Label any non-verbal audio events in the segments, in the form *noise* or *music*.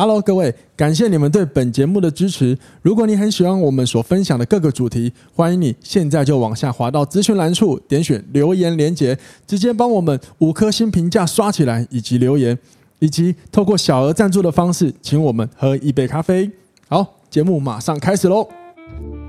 Hello，各位，感谢你们对本节目的支持。如果你很喜欢我们所分享的各个主题，欢迎你现在就往下滑到资讯栏处，点选留言连接，直接帮我们五颗星评价刷起来，以及留言，以及透过小额赞助的方式，请我们喝一杯咖啡。好，节目马上开始喽！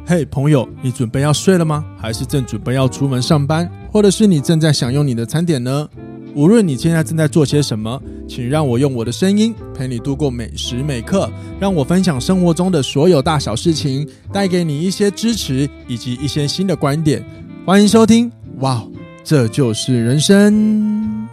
嘿，朋友，你准备要睡了吗？还是正准备要出门上班，或者是你正在享用你的餐点呢？无论你现在正在做些什么，请让我用我的声音陪你度过每时每刻，让我分享生活中的所有大小事情，带给你一些支持以及一些新的观点。欢迎收听，哇，这就是人生。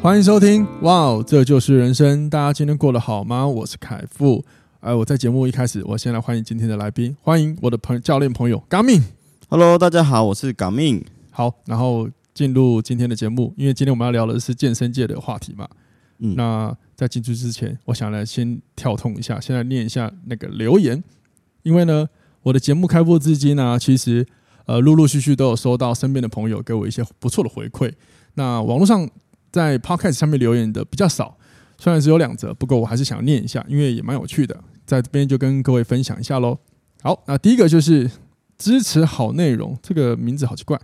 欢迎收听，哇，这就是人生。大家今天过得好吗？我是凯富。哎，我在节目一开始，我先来欢迎今天的来宾，欢迎我的朋友教练朋友 g a m i。Hello，大家好，我是 Gamin。好，然后进入今天的节目，因为今天我们要聊的是健身界的话题嘛。嗯，那在进去之前，我想来先跳通一下，先来念一下那个留言。因为呢，我的节目开播至今呢、啊，其实呃陆陆续续都有收到身边的朋友给我一些不错的回馈。那网络上在 Podcast 上面留言的比较少，虽然只有两则，不过我还是想念一下，因为也蛮有趣的，在这边就跟各位分享一下喽。好，那第一个就是。支持好内容，这个名字好奇怪。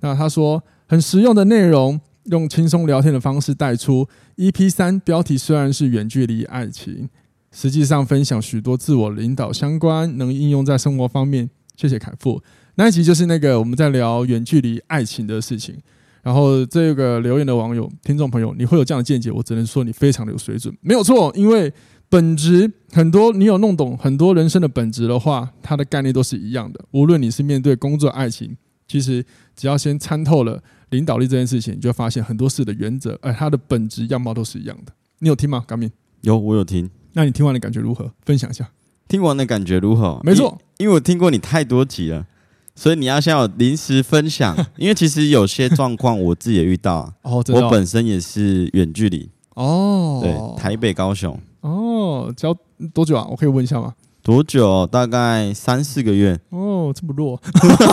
那他说很实用的内容，用轻松聊天的方式带出。EP 三标题虽然是远距离爱情，实际上分享许多自我领导相关，能应用在生活方面。谢谢凯富。那一集就是那个我们在聊远距离爱情的事情。然后这个留言的网友、听众朋友，你会有这样的见解，我只能说你非常的有水准，没有错，因为。本质很多，你有弄懂很多人生的本质的话，它的概念都是一样的。无论你是面对工作、爱情，其实只要先参透了领导力这件事情，你就会发现很多事的原则，而它的本质样貌都是一样的。你有听吗，Gamin？有，我有听。那你听完的感觉如何？分享一下。听完的感觉如何？没错，因为我听过你太多集了，所以你要先要临时分享。*laughs* 因为其实有些状况我自己也遇到。哦，我本身也是远距离。哦，对，台北、高雄。哦，教多久啊？我可以问一下吗？多久？大概三四个月。哦，这么弱，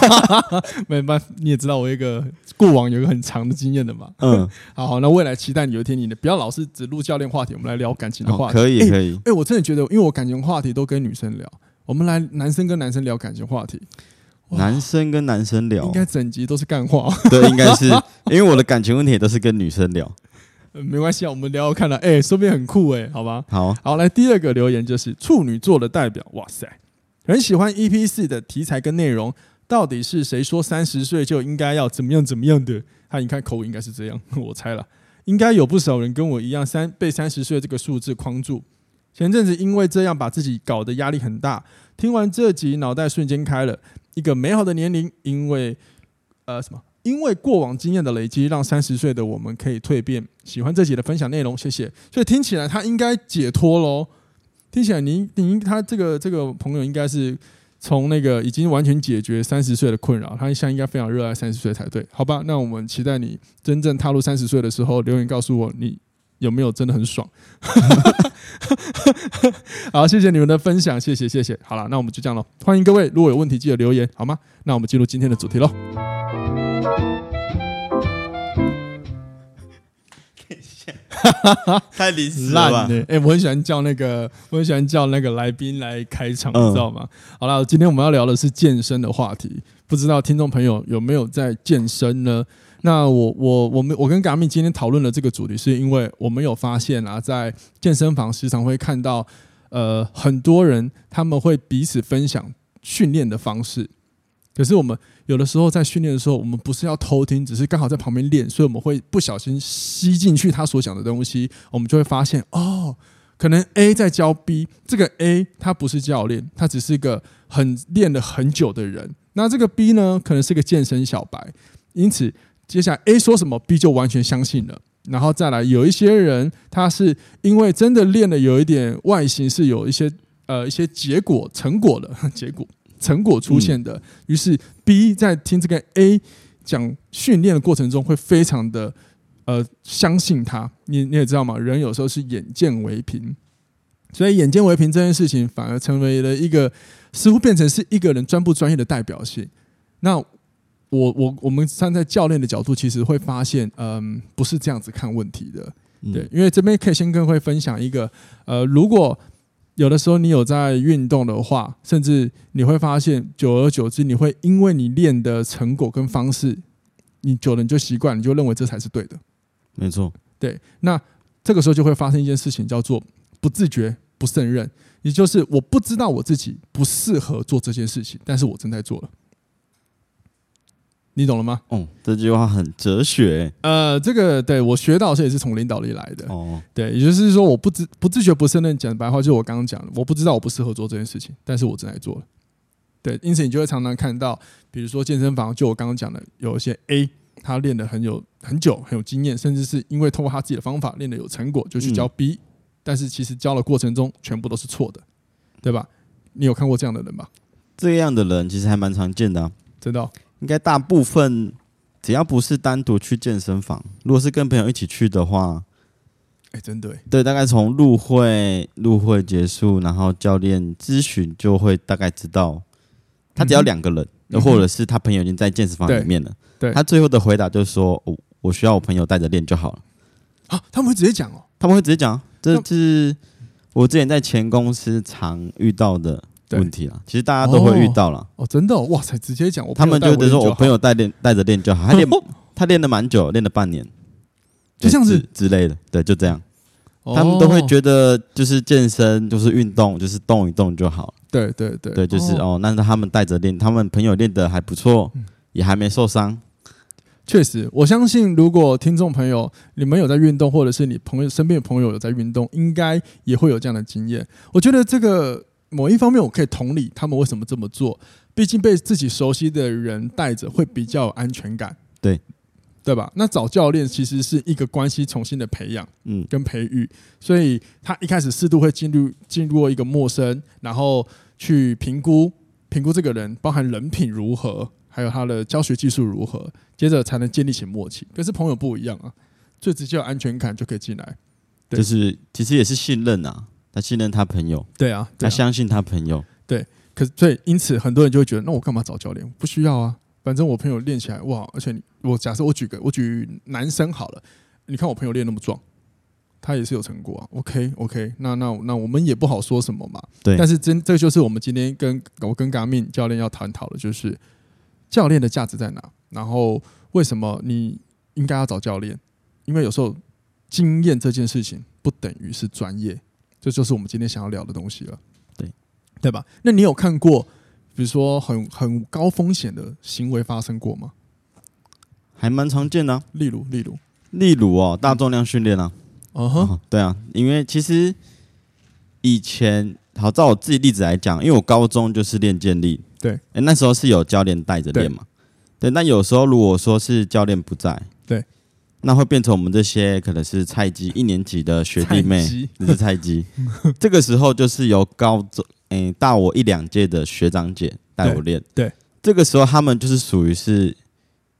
*laughs* 没办法，你也知道我一个过往有一个很长的经验的嘛。嗯，*laughs* 好，好，那未来期待有一天你的不要老是只录教练话题，我们来聊感情的话题。哦、可以，可以。哎、欸欸，我真的觉得，因为我感情话题都跟女生聊，我们来男生跟男生聊感情话题。男生跟男生聊，应该整集都是干话。对，应该是 *laughs* 因为我的感情问题都是跟女生聊。没关系啊，我们聊聊看了，哎，说不定很酷哎，好吧？好，好，来第二个留言就是处女座的代表，哇塞，很喜欢 EP 四的题材跟内容，到底是谁说三十岁就应该要怎么样怎么样的？他你看口音应该是这样，*laughs* 我猜了，应该有不少人跟我一样三被三十岁这个数字框住。前阵子因为这样把自己搞得压力很大，听完这集脑袋瞬间开了，一个美好的年龄，因为呃什么？因为过往经验的累积，让三十岁的我们可以蜕变。喜欢这集的分享内容，谢谢。所以听起来他应该解脱喽。听起来您您他这个这个朋友应该是从那个已经完全解决三十岁的困扰，他现在应该非常热爱三十岁才对，好吧？那我们期待你真正踏入三十岁的时候，留言告诉我你有没有真的很爽。*laughs* 好，谢谢你们的分享，谢谢谢谢。好了，那我们就这样了。欢迎各位，如果有问题记得留言，好吗？那我们进入今天的主题喽。*laughs* 太临时了吧？哎、欸，我很喜欢叫那个，我很喜欢叫那个来宾来开场，你知道吗？嗯、好了，今天我们要聊的是健身的话题，不知道听众朋友有没有在健身呢？那我我我们我跟 Gamin 今天讨论的这个主题，是因为我们有发现啊，在健身房时常会看到，呃，很多人他们会彼此分享训练的方式，可是我们。有的时候在训练的时候，我们不是要偷听，只是刚好在旁边练，所以我们会不小心吸进去他所讲的东西，我们就会发现哦，可能 A 在教 B，这个 A 他不是教练，他只是一个很练了很久的人，那这个 B 呢，可能是个健身小白，因此接下来 A 说什么，B 就完全相信了，然后再来有一些人，他是因为真的练的有一点外形是有一些呃一些结果成果的结果。成果出现的，于是 B 在听这个 A 讲训练的过程中，会非常的呃相信他。你你也知道嘛？人有时候是眼见为凭，所以眼见为凭这件事情，反而成为了一个似乎变成是一个人专不专业的代表性。那我我我们站在教练的角度，其实会发现，嗯，不是这样子看问题的。对，因为这边可以先跟会分享一个，呃，如果有的时候你有在运动的话，甚至你会发现，久而久之，你会因为你练的成果跟方式，你久了你就习惯，你就认为这才是对的。没错，对，那这个时候就会发生一件事情，叫做不自觉、不胜任，也就是我不知道我自己不适合做这件事情，但是我正在做了。你懂了吗？哦，这句话很哲学。呃，这个对我学到这也是从领导力来的。哦，对，也就是说，我不知不自觉不胜任，讲白话就是我刚刚讲的，我不知道我不适合做这件事情，但是我正在做了。对，因此你就会常常看到，比如说健身房，就我刚刚讲的，有一些 A，他练的很有很久，很有经验，甚至是因为通过他自己的方法练的有成果，就去教 B，嗯，但是其实教的过程中全部都是错的，对吧？你有看过这样的人吧？这样的人其实还蛮常见的啊，真的哦。应该大部分，只要不是单独去健身房，如果是跟朋友一起去的话，哎，真的对，大概从入会入会结束，然后教练咨询就会大概知道，他只要两个人，或者是他朋友已经在健身房里面了，对，他最后的回答就是说，我我需要我朋友带着练就好了。啊，他们会直接讲哦，他们会直接讲，这是我之前在前公司常遇到的。问题了，其实大家都会遇到了。哦，真的，哇塞，直接讲，我他们就得说，我朋友带练带着练就好，他练 *laughs* 他练了蛮久，练了半年，就像是之类的，对，就这样。他们都会觉得，就是健身，就是运动，就是动一动就好。对对对，对，就是哦，那他们带着练，他们朋友练的还不错，也还没受伤。确实，我相信，如果听众朋友你们有在运动，或者是你朋友身边的朋友有在运动，应该也会有这样的经验。我觉得这个。某一方面，我可以同理他们为什么这么做。毕竟被自己熟悉的人带着，会比较有安全感，对对吧？那找教练其实是一个关系重新的培养，嗯，跟培育。所以他一开始适度会进入进入一个陌生，然后去评估评估这个人，包含人品如何，还有他的教学技术如何，接着才能建立起默契。可是朋友不一样啊，最直接有安全感就可以进来，就是其实也是信任啊。他信任他朋友，对啊，他相信他朋友，对。可是，所以因此，很多人就会觉得，那我干嘛找教练？不需要啊，反正我朋友练起来哇，而且我假设我举个，我举男生好了，你看我朋友练那么壮，他也是有成果啊。OK OK，那那那我们也不好说什么嘛。对。但是真这就是我们今天跟我跟 Gamin 教练要探讨的，就是教练的价值在哪？然后为什么你应该要找教练？因为有时候经验这件事情不等于是专业。这就是我们今天想要聊的东西了，对。对吧？那你有看过，比如说很很高风险的行为发生过吗？还蛮常见的啊，例如例如。例如哦，大重量训练啊，嗯哼，对啊，因为其实以前好照我自己例子来讲，因为我高中就是练健力，对，诶，那时候是有教练带着练嘛，对，那有时候如果说是教练不在，对。那会变成我们这些可能是菜鸡一年级的学弟妹，你是菜鸡。*laughs* 这个时候就是由高中诶大我一两届的学长姐带我练。对，这个时候他们就是属于是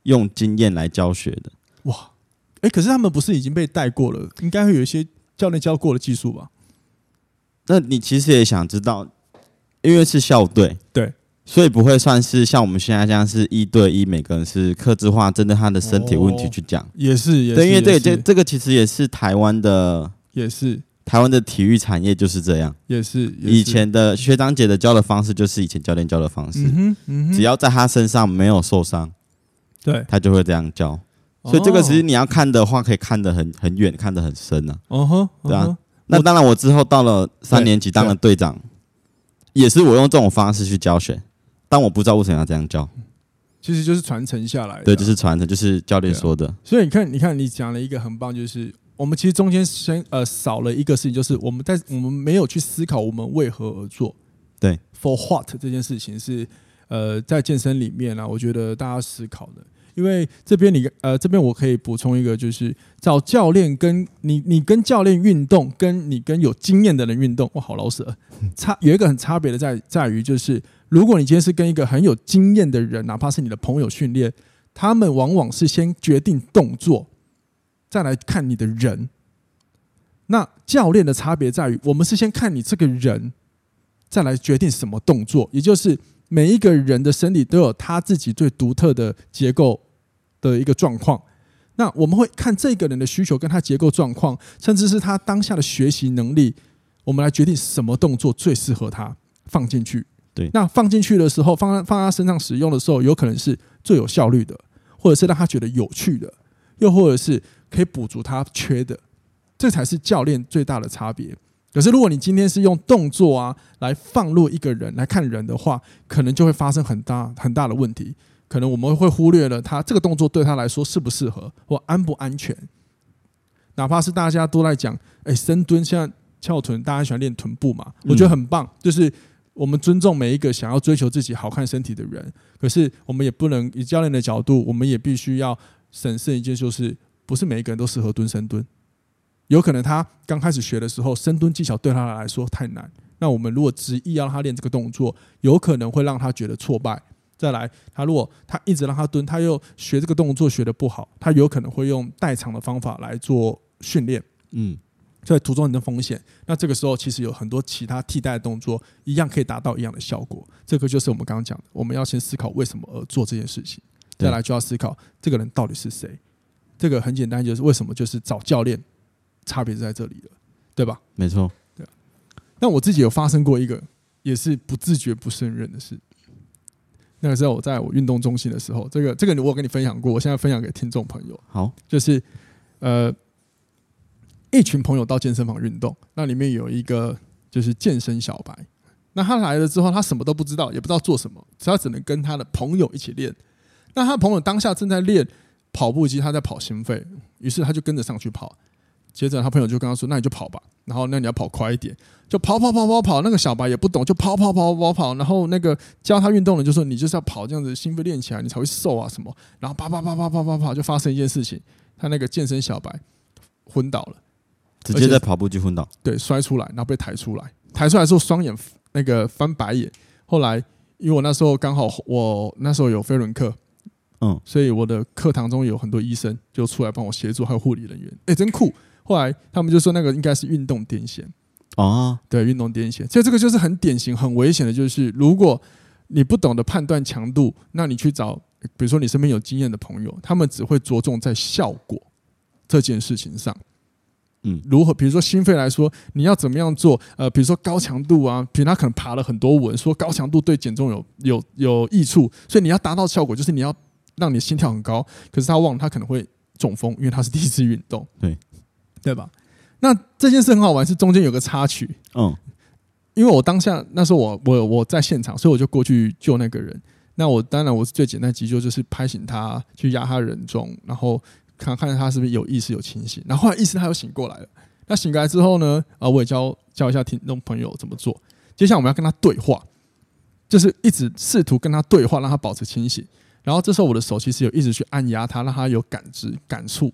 用经验来教学的。哇，哎，可是他们不是已经被带过了？应该会有一些教练教过的技术吧？那你其实也想知道，因为是校队，对。所以不会算是像我们现在这样是一对一，每个人是克制化，针对他的身体问题去讲，也是，也是，对，因为这这这个其实也是台湾的，也是。台湾的体育产业就是这样，也是以前的学长姐的教的方式就是以前教练教的方式，只要在他身上没有受伤，对，他就会这样教。所以这个其实你要看的话，可以看得很很远，看得很深啊。哦吼，对啊。那当然，我之后到了三年级当了队长，也是我用这种方式去教学。但我不知道为什么要这样叫，其实就是传承下来的。对，就是传承，就是教练说的。所以你看，你看，你讲了一个很棒，就是我们其实中间先呃少了一个事情，就是我们在我们没有去思考我们为何而做。对，for what 这件事情是呃在健身里面啊，我觉得大家思考的。因为这边你呃这边我可以补充一个，就是找教练跟你你跟教练运动，跟你跟有经验的人运动，哇，好老舍，差有一个很差别的在在于，就是如果你今天是跟一个很有经验的人，哪怕是你的朋友训练，他们往往是先决定动作，再来看你的人。那教练的差别在于，我们是先看你这个人，再来决定什么动作，也就是。每一个人的身体都有他自己最独特的结构的一个状况，那我们会看这个人的需求跟他结构状况，甚至是他当下的学习能力，我们来决定什么动作最适合他放进去。对，那放进去的时候，放在放他身上使用的时候，有可能是最有效率的，或者是让他觉得有趣的，又或者是可以补足他缺的，这才是教练最大的差别。可是，如果你今天是用动作啊来放入一个人来看人的话，可能就会发生很大很大的问题。可能我们会忽略了他这个动作对他来说适不适合或安不安全。哪怕是大家都在讲，哎，深蹲现在翘臀，大家喜欢练臀部嘛，我觉得很棒。就是我们尊重每一个想要追求自己好看身体的人，可是我们也不能以教练的角度，我们也必须要审视一件，就是不是每一个人都适合蹲深蹲。有可能他刚开始学的时候，深蹲技巧对他来说太难。那我们如果执意要让他练这个动作，有可能会让他觉得挫败。再来，他如果他一直让他蹲，他又学这个动作学得不好，他有可能会用代偿的方法来做训练。嗯，所以途中你的风险。那这个时候其实有很多其他替代的动作，一样可以达到一样的效果。这个就是我们刚刚讲的，我们要先思考为什么而做这件事情，再来就要思考这个人到底是谁。这个很简单，就是为什么就是找教练。差别在这里了，对吧？没错，对。那我自己有发生过一个，也是不自觉不胜任的事。那个时候我在我运动中心的时候，这个这个我有跟你分享过，我现在分享给听众朋友。好，就是呃，一群朋友到健身房运动，那里面有一个就是健身小白。那他来了之后，他什么都不知道，也不知道做什么，他只能跟他的朋友一起练。那他朋友当下正在练跑步机，他在跑心肺，于是他就跟着上去跑。接着他朋友就跟他说：“那你就跑吧，然后那你要跑快一点，就跑跑跑跑跑。那个小白也不懂，就跑跑跑跑跑。然后那个教他运动的就说：你就是要跑这样子，心肺练起来，你才会瘦啊什么。然后啪啪啪啪啪啪啪，就发生一件事情，他那个健身小白昏倒了，直接在跑步机昏倒，对，摔出来，然后被抬出来，抬出来之后双眼那个翻白眼。后来因为我那时候刚好我那时候有飞轮课，嗯，所以我的课堂中有很多医生就出来帮我协助，还有护理人员，哎，真酷。”后来他们就说那个应该是运动癫痫啊，对，运动癫痫。所以这个就是很典型、很危险的，就是如果你不懂得判断强度，那你去找，比如说你身边有经验的朋友，他们只会着重在效果这件事情上。嗯，如何？比如说心肺来说，你要怎么样做？呃，比如说高强度啊，比如他可能爬了很多文，说高强度对减重有有有益处，所以你要达到效果，就是你要让你心跳很高。可是他忘了，他可能会中风，因为他是第一次运动。对。对吧？那这件事很好玩，是中间有个插曲。嗯，因为我当下那时候我我我在现场，所以我就过去救那个人。那我当然我是最简单急救，就是拍醒他，去压他人中，然后看看他是不是有意识有清醒。然后后来意识他又醒过来了。那醒过来之后呢？啊，我也教教一下听众朋友怎么做。接下来我们要跟他对话，就是一直试图跟他对话，让他保持清醒。然后这时候我的手其实有一直去按压他，让他有感知感触，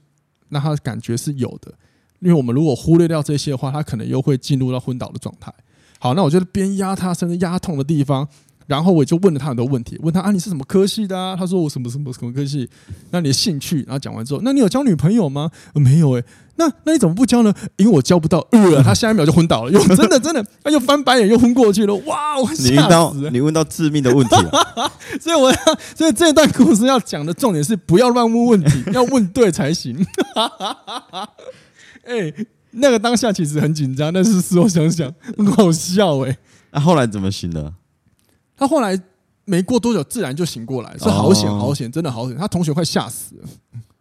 让他感觉是有的。因为我们如果忽略掉这些的话，他可能又会进入到昏倒的状态。好，那我就边压他甚至压痛的地方，然后我就问了他很多问题，问他啊，你是什么科系的啊？他说我什么什么什么科系。那你的兴趣？然后讲完之后，那你有交女朋友吗？没有诶、欸。那那你怎么不交呢？因为我交不到。呃，他下一秒就昏倒了，又真的真的，他又翻白眼又昏过去了。哇，我！你问到你问到致命的问题了，*laughs* 所以我要所以这段故事要讲的重点是不要乱问问题，*laughs* 要问对才行。哎、欸，那个当下其实很紧张，但是事后想想很好笑哎、欸。那、啊、后来怎么行的？他后来没过多久，自然就醒过来，是好险好险，真的好险。他同学快吓死了。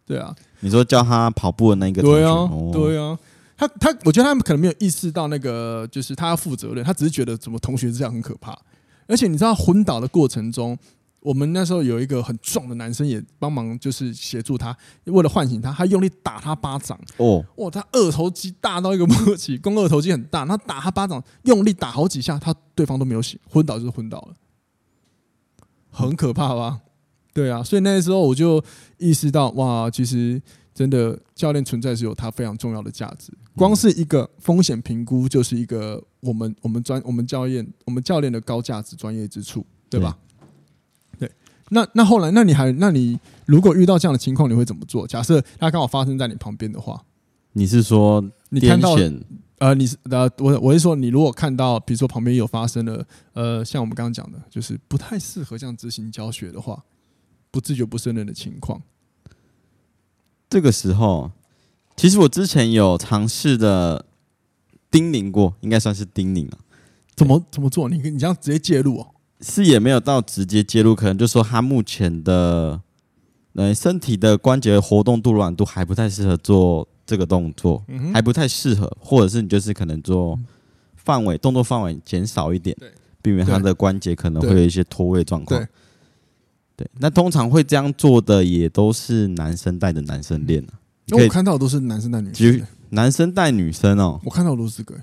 对啊，你说教他跑步的那个同学，对啊，对啊。他他，我觉得他们可能没有意识到那个，就是他要负责任。他只是觉得怎么同学这样很可怕。而且你知道昏倒的过程中。我们那时候有一个很壮的男生也帮忙，就是协助他，为了唤醒他，他用力打他巴掌。哦，哇，他二头肌大到一个默契，肱二头肌很大，他打他巴掌，用力打好几下，他对方都没有醒，昏倒就是昏倒了，很可怕吧？对啊，所以那时候我就意识到，哇，其实真的教练存在是有他非常重要的价值。光是一个风险评估，就是一个我们我们专我们教练我们教练的高价值专业之处，对吧？对那那后来，那你还那你如果遇到这样的情况，你会怎么做？假设它刚好发生在你旁边的话，你是说你看到呃，你是呃，我我是说，你如果看到，比如说旁边有发生了呃，像我们刚刚讲的，就是不太适合这样执行教学的话，不自觉不胜任的情况，这个时候，其实我之前有尝试的叮咛过，应该算是叮咛了。怎么怎么做？你你这样直接介入哦？是也没有到直接介入，可能就说他目前的呃身体的关节活动度软度还不太适合做这个动作，嗯、还不太适合，或者是你就是可能做范围动作范围减少一点，避免他的关节可能会有一些脱位状况。对，那通常会这样做的也都是男生带着男生练啊。因为我看到的都是男生带女生，男生带女生哦。我看到的都是个，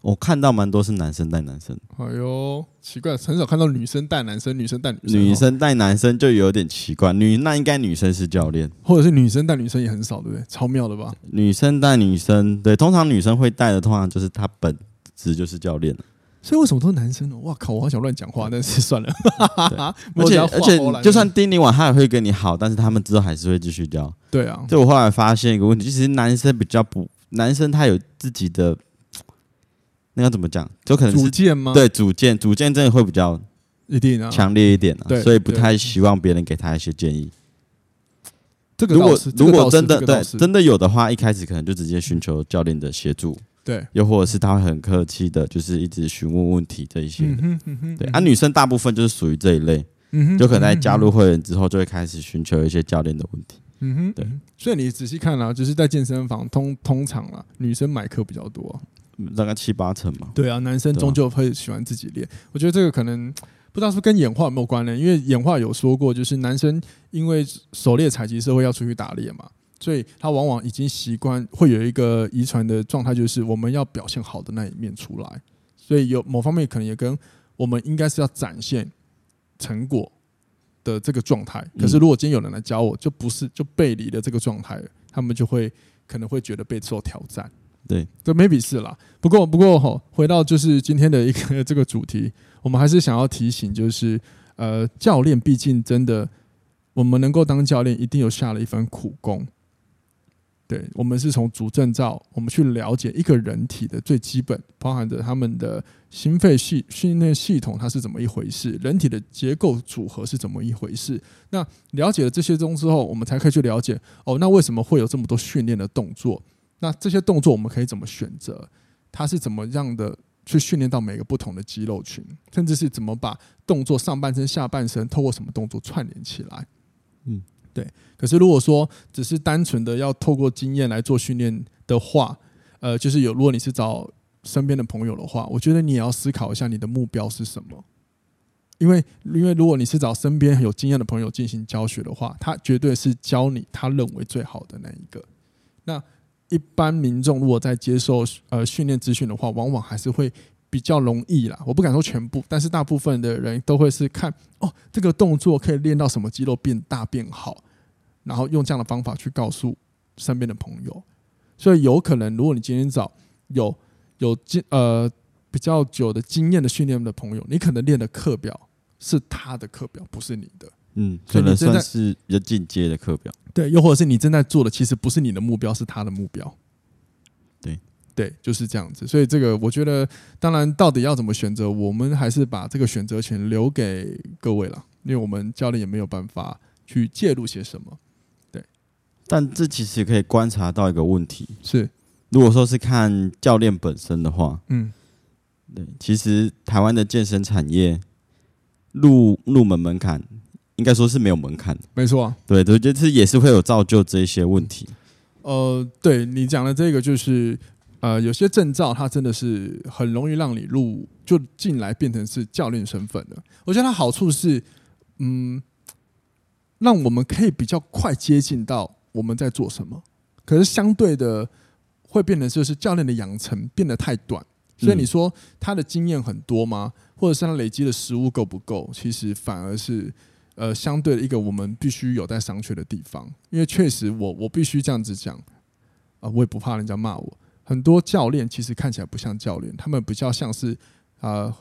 我看到蛮多是男生带男生。哎呦，奇怪，很少看到女生带男生，女生带女生。女生带男生就有点奇怪，女那应该女生是教练，或者是女生带女生也很少，对不对？超妙的吧？女生带女生，对，通常女生会带的，通常就是她本职就是教练。所以为什么都是男生呢？哇靠！我好想乱讲话，但是算了。*laughs* 而且而且，就算叮咛完，他也会跟你好，但是他们之后还是会继续教。对啊。就我后来发现一个问题，其实男生比较不，男生他有自己的，那要怎么讲？就可能主见吗？对，主见，主见真的会比较一定啊，强烈一点啊。所以不太希望别人给他一些建议。这个如果如果真的对真的有的话，一开始可能就直接寻求教练的协助。对，又或者是他会很客气的，就是一直询问问题这一些。嗯嗯嗯、对，啊，女生大部分就是属于这一类，嗯、就可能在加入会员之后，就会开始寻求一些教练的问题。嗯哼，对。所以你仔细看啊，就是在健身房通通常啊，女生买课比较多、啊，大概七八成嘛。对啊，男生终究会喜欢自己练。啊、我觉得这个可能不知道是跟演化有没有关联，因为演化有说过，就是男生因为狩猎采集社会要出去打猎嘛。所以他往往已经习惯会有一个遗传的状态，就是我们要表现好的那一面出来。所以有某方面可能也跟我们应该是要展现成果的这个状态。可是如果今天有人来教我，就不是就背离了这个状态，他们就会可能会觉得备受挑战。对，这 maybe 是啦。不过不过吼，回到就是今天的一个 *laughs* 这个主题，我们还是想要提醒，就是呃，教练毕竟真的，我们能够当教练，一定有下了一番苦功。对，我们是从主证照，我们去了解一个人体的最基本，包含着他们的心肺系训练系统它是怎么一回事，人体的结构组合是怎么一回事。那了解了这些东之后，我们才可以去了解哦，那为什么会有这么多训练的动作？那这些动作我们可以怎么选择？它是怎么样的去训练到每个不同的肌肉群，甚至是怎么把动作上半身、下半身透过什么动作串联起来？嗯。对，可是如果说只是单纯的要透过经验来做训练的话，呃，就是有，如果你是找身边的朋友的话，我觉得你也要思考一下你的目标是什么，因为因为如果你是找身边有经验的朋友进行教学的话，他绝对是教你他认为最好的那一个。那一般民众如果在接受呃训练资讯的话，往往还是会比较容易啦。我不敢说全部，但是大部分的人都会是看哦，这个动作可以练到什么肌肉变大变好。然后用这样的方法去告诉身边的朋友，所以有可能，如果你今天找有有经呃比较久的经验的训练的朋友，你可能练的课表是他的课表，不是你的。嗯，可能算是比较进阶的课表。对，又或者是你正在做的，其实不是你的目标，是他的目标。对对，就是这样子。所以这个我觉得，当然到底要怎么选择，我们还是把这个选择权留给各位了，因为我们教练也没有办法去介入些什么。对但这其实可以观察到一个问题，是如果说是看教练本身的话，嗯，对，其实台湾的健身产业入入门门槛应该说是没有门槛，没错啊，对，我觉得这也是会有造就这一些问题。呃，对你讲的这个就是，呃，有些证照它真的是很容易让你入就进来变成是教练身份的。我觉得它好处是，嗯，让我们可以比较快接近到。我们在做什么？可是相对的，会变得就是教练的养成变得太短，所以你说他的经验很多吗？或者是他累积的实物够不够？其实反而是呃相对的一个我们必须有待商榷的地方。因为确实我，我我必须这样子讲啊、呃，我也不怕人家骂我。很多教练其实看起来不像教练，他们比较像是啊呃，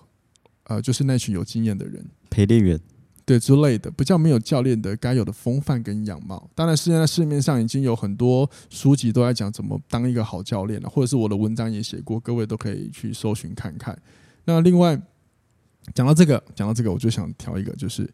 呃，就是那群有经验的人，陪练员。对之类的，比较没有教练的该有的风范跟样貌。当然，现在市面上已经有很多书籍都在讲怎么当一个好教练了，或者是我的文章也写过，各位都可以去搜寻看看。那另外讲到这个，讲到这个，我就想调一个，就是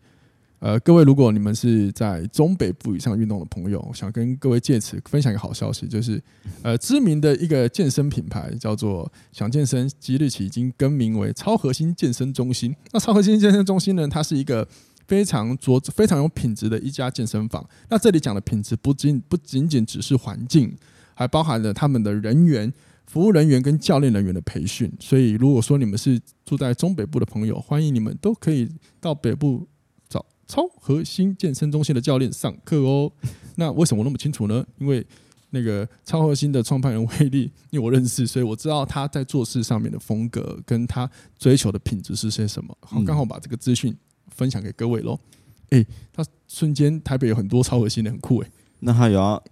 呃，各位如果你们是在中北部以上运动的朋友，想跟各位借此分享一个好消息，就是呃，知名的一个健身品牌叫做想健身，即日起已经更名为超核心健身中心。那超核心健身中心呢，它是一个非常着非常有品质的一家健身房。那这里讲的品质不仅不仅仅只是环境，还包含了他们的人员。服务人员跟教练人员的培训，所以如果说你们是住在中北部的朋友，欢迎你们都可以到北部超核心健身中心的教练上课哦。*laughs* 那为什么我那么清楚呢？因为那个超核心的创办人威力，*laughs* 因为我认识，所以我知道他在做事上面的风格跟他追求的品质是些什么。好，刚好把这个资讯分享给各位喽。诶、欸，他瞬间台北有很多超核心的，很酷诶。那他有要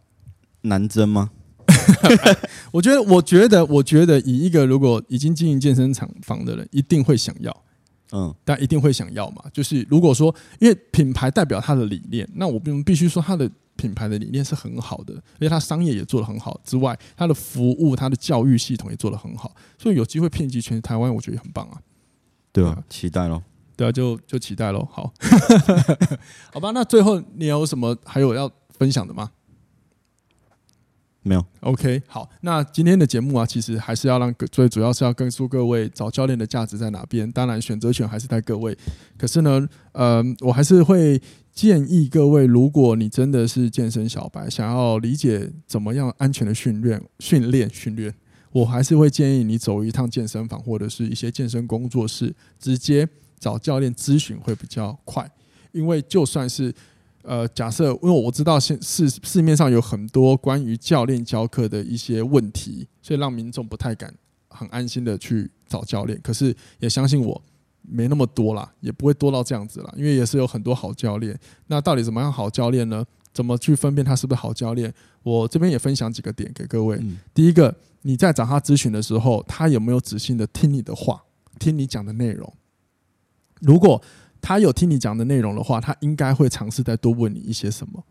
南征吗？*laughs* 我觉得，我觉得，我觉得，以一个如果已经经营健身厂房的人，一定会想要，嗯，但一定会想要嘛。就是如果说，因为品牌代表他的理念，那我们必须说他的品牌的理念是很好的，而且他商业也做得很好之外，他的服务、他的教育系统也做得很好，所以有机会遍及全台湾，我觉得也很棒啊。对啊，期待喽。对啊，就就期待喽。好，*laughs* 好吧。那最后你有什么还有要分享的吗？没有，OK，好，那今天的节目啊，其实还是要让最主要是要告诉各位找教练的价值在哪边。当然，选择权还是在各位。可是呢，呃，我还是会建议各位，如果你真的是健身小白，想要理解怎么样安全的训练、训练、训练，我还是会建议你走一趟健身房或者是一些健身工作室，直接找教练咨询会比较快。因为就算是呃，假设，因为我知道现市市面上有很多关于教练教课的一些问题，所以让民众不太敢很安心的去找教练。可是也相信我，没那么多啦，也不会多到这样子啦，因为也是有很多好教练。那到底怎么样好教练呢？怎么去分辨他是不是好教练？我这边也分享几个点给各位。第一个，你在找他咨询的时候，他有没有仔细的听你的话，听你讲的内容？如果他有听你讲的内容的话，他应该会尝试再多问你一些什么。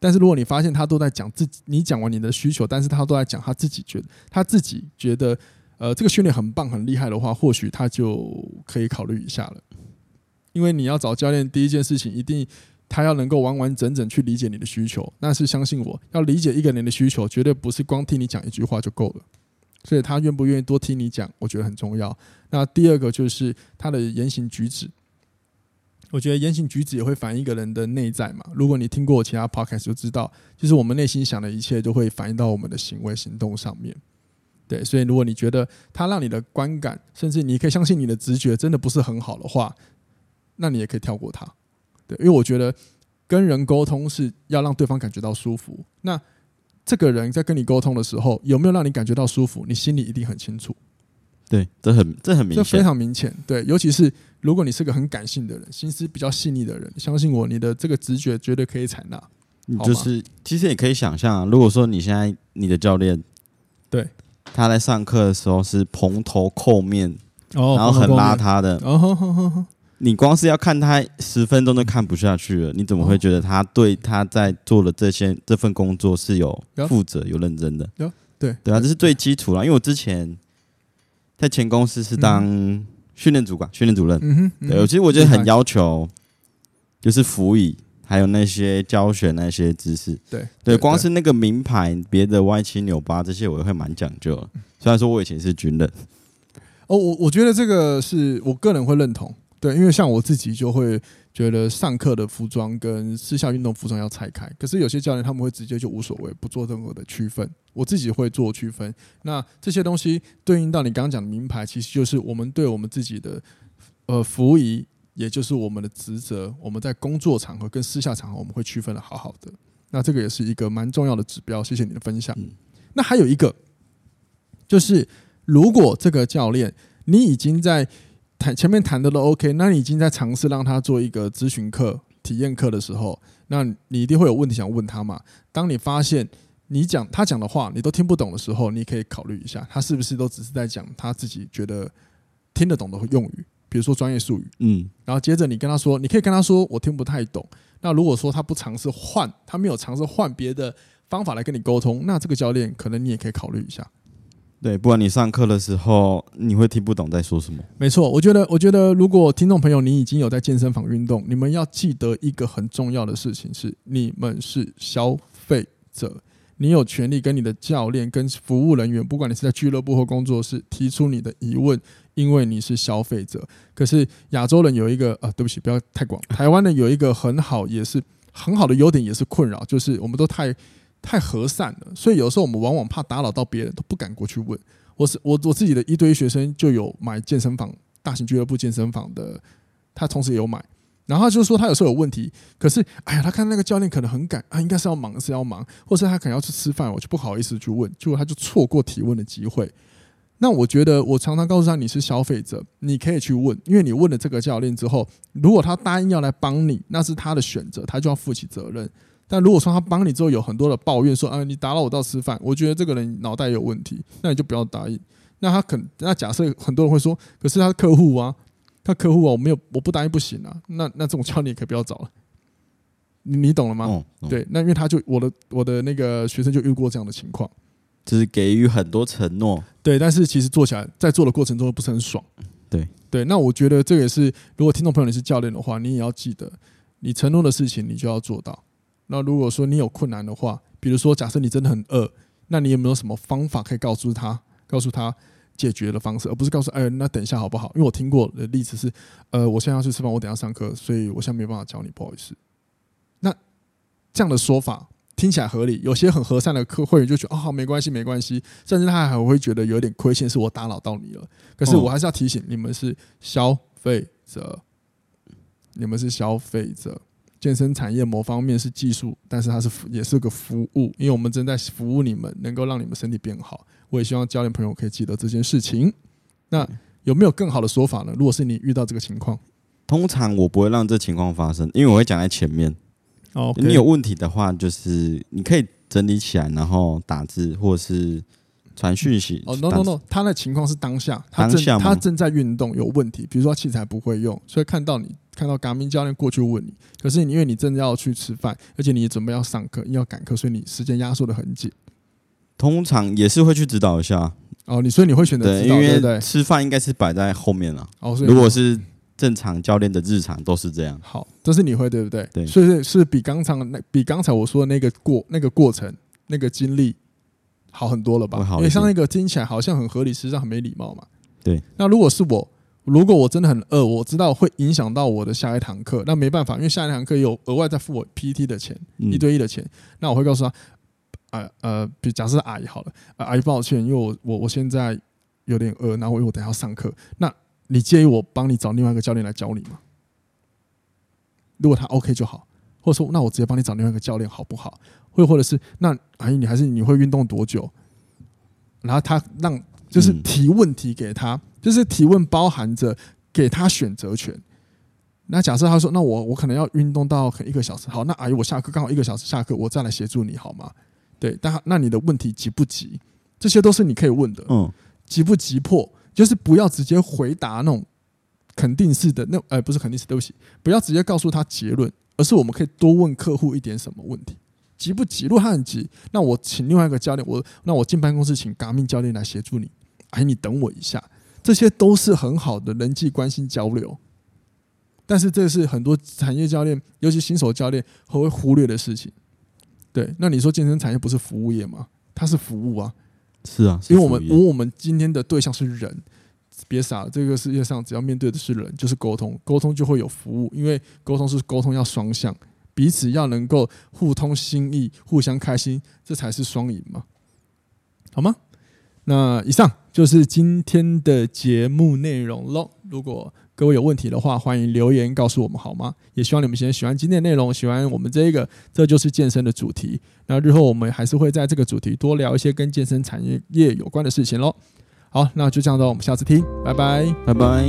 但是如果你发现他都在讲自己，你讲完你的需求，但是他都在讲他自己觉得他自己觉得，呃，这个训练很棒很厉害的话，或许他就可以考虑一下了。因为你要找教练，第一件事情一定他要能够完完整整去理解你的需求。那是相信我，要理解一个人的需求，绝对不是光听你讲一句话就够了。所以他愿不愿意多听你讲，我觉得很重要。那第二个就是他的言行举止。我觉得言行举止也会反映一个人的内在嘛。如果你听过我其他 podcast 就知道，其实我们内心想的一切都会反映到我们的行为行动上面。对，所以如果你觉得他让你的观感，甚至你可以相信你的直觉真的不是很好的话，那你也可以跳过他。对，因为我觉得跟人沟通是要让对方感觉到舒服。那这个人在跟你沟通的时候，有没有让你感觉到舒服？你心里一定很清楚。对，这很这很明显，这非常明显。对，尤其是如果你是个很感性的人，心思比较细腻的人，相信我，你的这个直觉绝对可以采纳。你就是其实也可以想象啊，如果说你现在你的教练，对，他在上课的时候是蓬头垢面，哦，然后很邋遢的，你光是要看他十分钟都看不下去了，你怎么会觉得他对他在做的这些这份工作是有负责、有认真的？有，对，对啊，这是最基础了。因为我之前。在前公司是当训练主管、训练主任。嗯哼，对，其实我觉得很要求，就是辅以，还有那些教学那些知识。对对，光是那个名牌，别的歪七扭八这些，我也会蛮讲究的。虽然说我以前是军人。哦，我我觉得这个是我个人会认同。对，因为像我自己就会觉得上课的服装跟私下运动服装要拆开。可是有些教练他们会直接就无所谓，不做任何的区分。我自己会做区分。那这些东西对应到你刚刚讲的名牌，其实就是我们对我们自己的呃服仪，也就是我们的职责。我们在工作场合跟私下场合，我们会区分的好好的。那这个也是一个蛮重要的指标。谢谢你的分享。那还有一个，就是如果这个教练你已经在谈前面谈的都 OK，那你已经在尝试让他做一个咨询课、体验课的时候，那你一定会有问题想问他嘛？当你发现你讲他讲的话你都听不懂的时候，你可以考虑一下，他是不是都只是在讲他自己觉得听得懂的用语，比如说专业术语。嗯，然后接着你跟他说，你可以跟他说我听不太懂。那如果说他不尝试换，他没有尝试换别的方法来跟你沟通，那这个教练可能你也可以考虑一下。对，不管你上课的时候，你会听不懂在说什么。没错，我觉得，我觉得，如果听众朋友你已经有在健身房运动，你们要记得一个很重要的事情是，你们是消费者，你有权利跟你的教练、跟服务人员，不管你是在俱乐部或工作室，提出你的疑问，因为你是消费者。可是亚洲人有一个啊，对不起，不要太广。台湾人有一个很好，也是很好的优点，也是困扰，就是我们都太。太和善了，所以有时候我们往往怕打扰到别人，都不敢过去问。我是我我自己的一堆学生就有买健身房、大型俱乐部健身房的，他同时也有买。然后他就说他有时候有问题，可是哎呀，他看那个教练可能很赶啊，应该是要忙是要忙，或是他可能要去吃饭，我就不好意思去问，结果他就错过提问的机会。那我觉得我常常告诉他，你是消费者，你可以去问，因为你问了这个教练之后，如果他答应要来帮你，那是他的选择，他就要负起责任。但如果说他帮你之后有很多的抱怨，说啊你打扰我到吃饭，我觉得这个人脑袋有问题，那你就不要答应。那他肯，那假设很多人会说，可是他是客户啊，他客户啊，我没有我不答应不行啊。那那这种教练也可以不要找了，你你懂了吗？哦哦、对，那因为他就我的我的那个学生就遇过这样的情况，就是给予很多承诺，对，但是其实做起来在做的过程中不是很爽，对对。那我觉得这个也是，如果听众朋友你是教练的话，你也要记得，你承诺的事情你就要做到。那如果说你有困难的话，比如说假设你真的很饿，那你有没有什么方法可以告诉他，告诉他解决的方式，而不是告诉哎，那等一下好不好？因为我听过的例子是，呃，我现在要去吃饭，我等一下上课，所以我现在没办法教你，不好意思。那这样的说法听起来合理，有些很和善的客会员就觉得哦，好，没关系，没关系，甚至他还会觉得有点亏欠，是我打扰到你了。可是我还是要提醒你们是消费者，你们是消费者。健身产业某方面是技术，但是它是也是个服务，因为我们正在服务你们，能够让你们身体变好。我也希望教练朋友可以记得这件事情。那有没有更好的说法呢？如果是你遇到这个情况，通常我不会让这情况发生，因为我会讲在前面。哦，Okay. 你有问题的话，就是你可以整理起来，然后打字或是传讯息。哦，no no no，他的情况是当下，他正当下他正在运动有问题，比如说器材不会用，所以看到你。看到 Garmin 教练过去问你，可是你因为你正要去吃饭，而且你准备要上课，要赶课，所以你时间压缩的很紧。通常也是会去指导一下哦，你所以你会选择指导，对不对？吃饭应该是摆在后面了。哦，如果是正常教练的日常都是这样。好，这是你会对不对？对，所以是是比刚才那比刚才我说的那个过那个过程那个经历好很多了吧？因为像那个听起来好像很合理，实际上很没礼貌嘛。对，那如果是我。如果我真的很饿，我知道会影响到我的下一堂课，那没办法，因为下一堂课有额外再付我 PT 的钱，一对一的钱。那我会告诉他，呃呃，比假设阿姨好了，阿姨抱歉，因为我我我现在有点饿，然后因为我等下要上课，那你介意我帮你找另外一个教练来教你吗？如果他 OK 就好，或者说那我直接帮你找另外一个教练好不好？或或者是那阿姨你还是你会运动多久？然后他让就是提问题给他。就是提问包含着给他选择权。那假设他说：“那我我可能要运动到可一个小时。”好，那阿姨，我下课刚好一个小时下课，我再来协助你好吗？对，但那你的问题急不急？这些都是你可以问的。嗯，急不急迫？就是不要直接回答那种肯定式的那呃，不是肯定式，对不起，不要直接告诉他结论，而是我们可以多问客户一点什么问题。急不急？如果他很急，那我请另外一个教练，我那我进办公室请 Garmin 教练来协助你。哎，你等我一下。这些都是很好的人际关系交流，但是这是很多产业教练，尤其新手教练会忽略的事情。对，那你说健身产业不是服务业吗？它是服务啊，是啊，因为我们，因为我们今天的对象是人，别傻了，这个世界上只要面对的是人，就是沟通，沟通就会有服务，因为沟通是沟通要双向，彼此要能够互通心意，互相开心，这才是双赢嘛，好吗？那以上就是今天的节目内容喽。如果各位有问题的话，欢迎留言告诉我们好吗？也希望你们先喜欢今天的内容，喜欢我们这一个，这就是健身的主题。那日后我们还是会在这个主题多聊一些跟健身产业业有关的事情喽。好，那就这样喽，我们下次听，拜拜，拜拜。